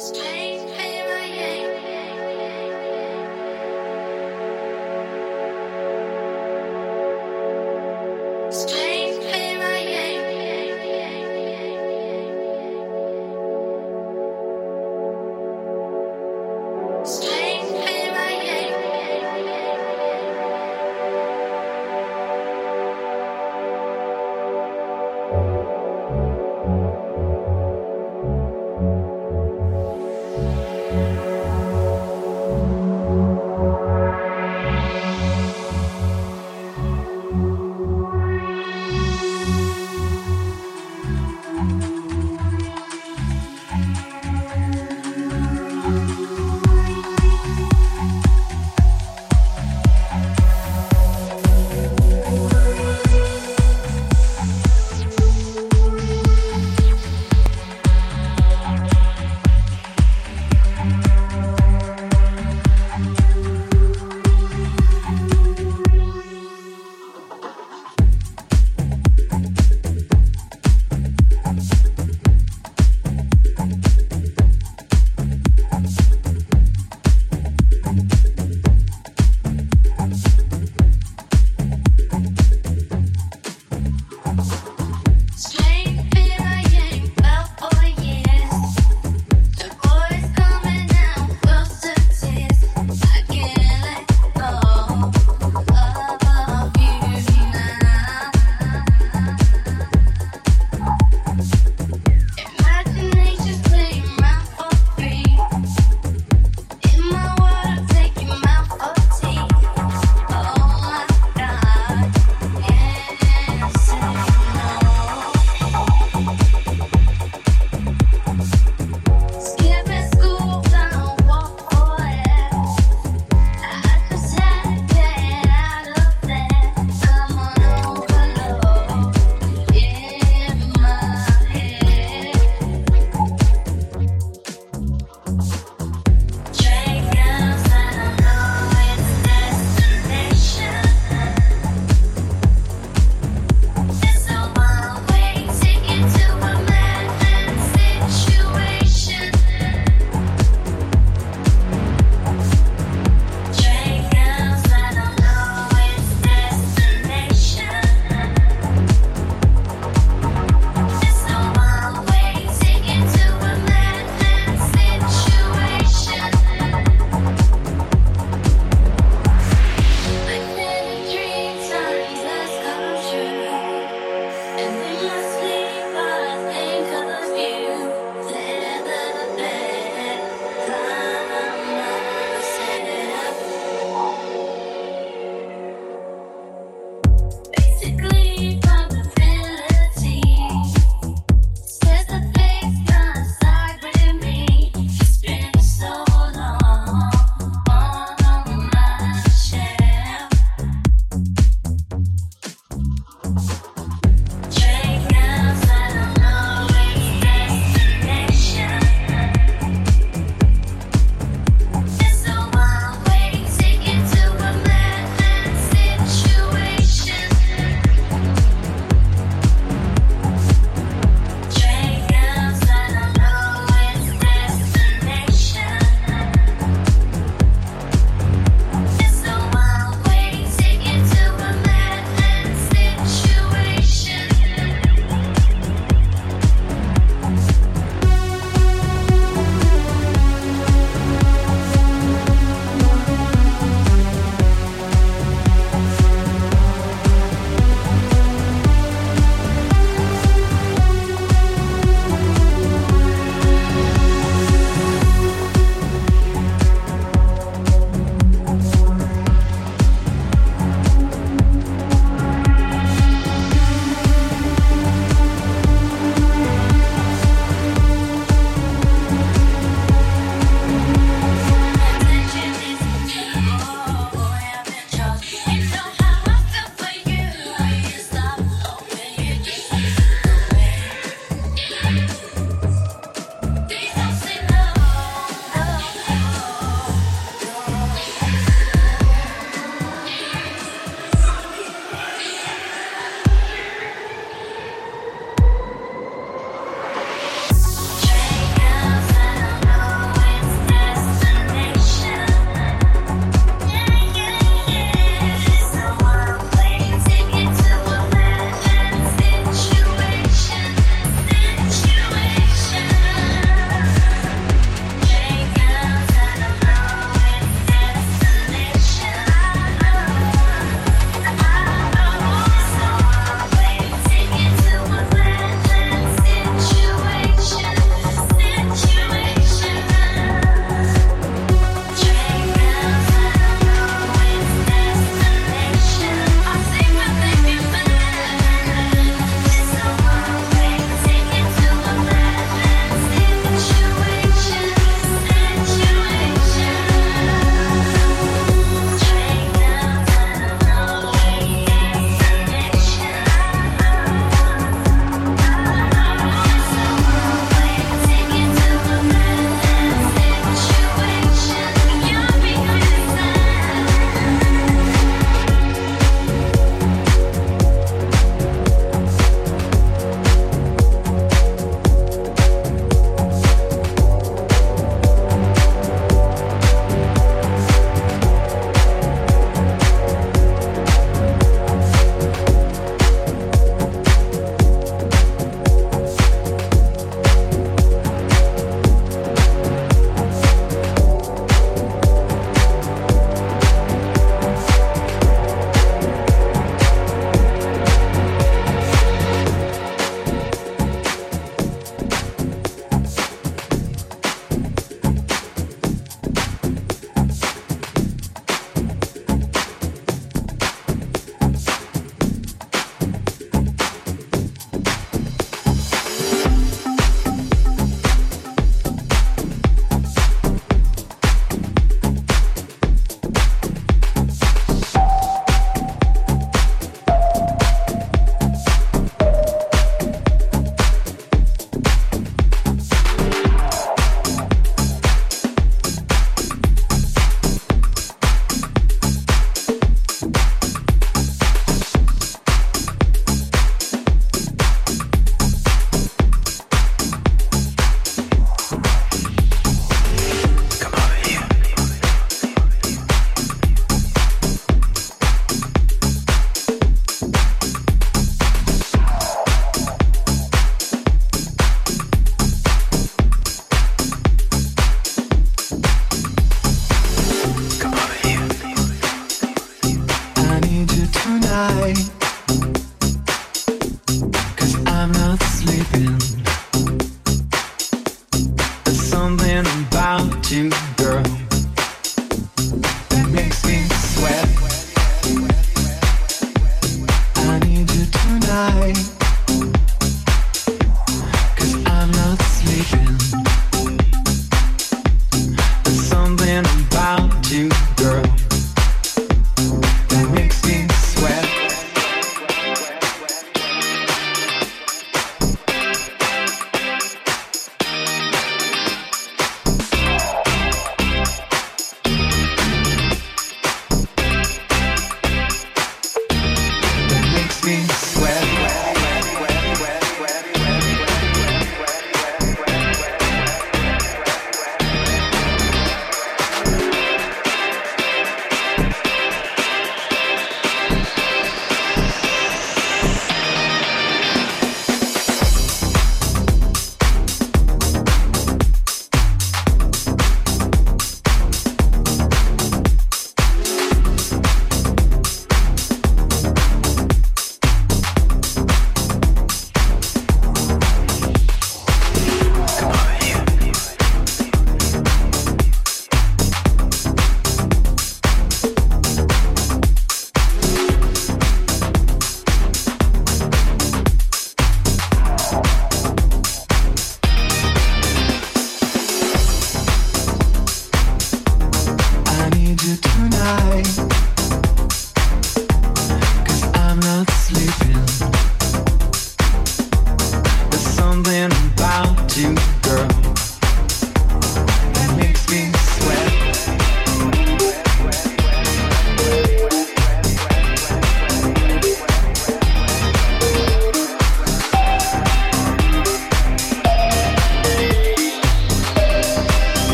first.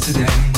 Tonight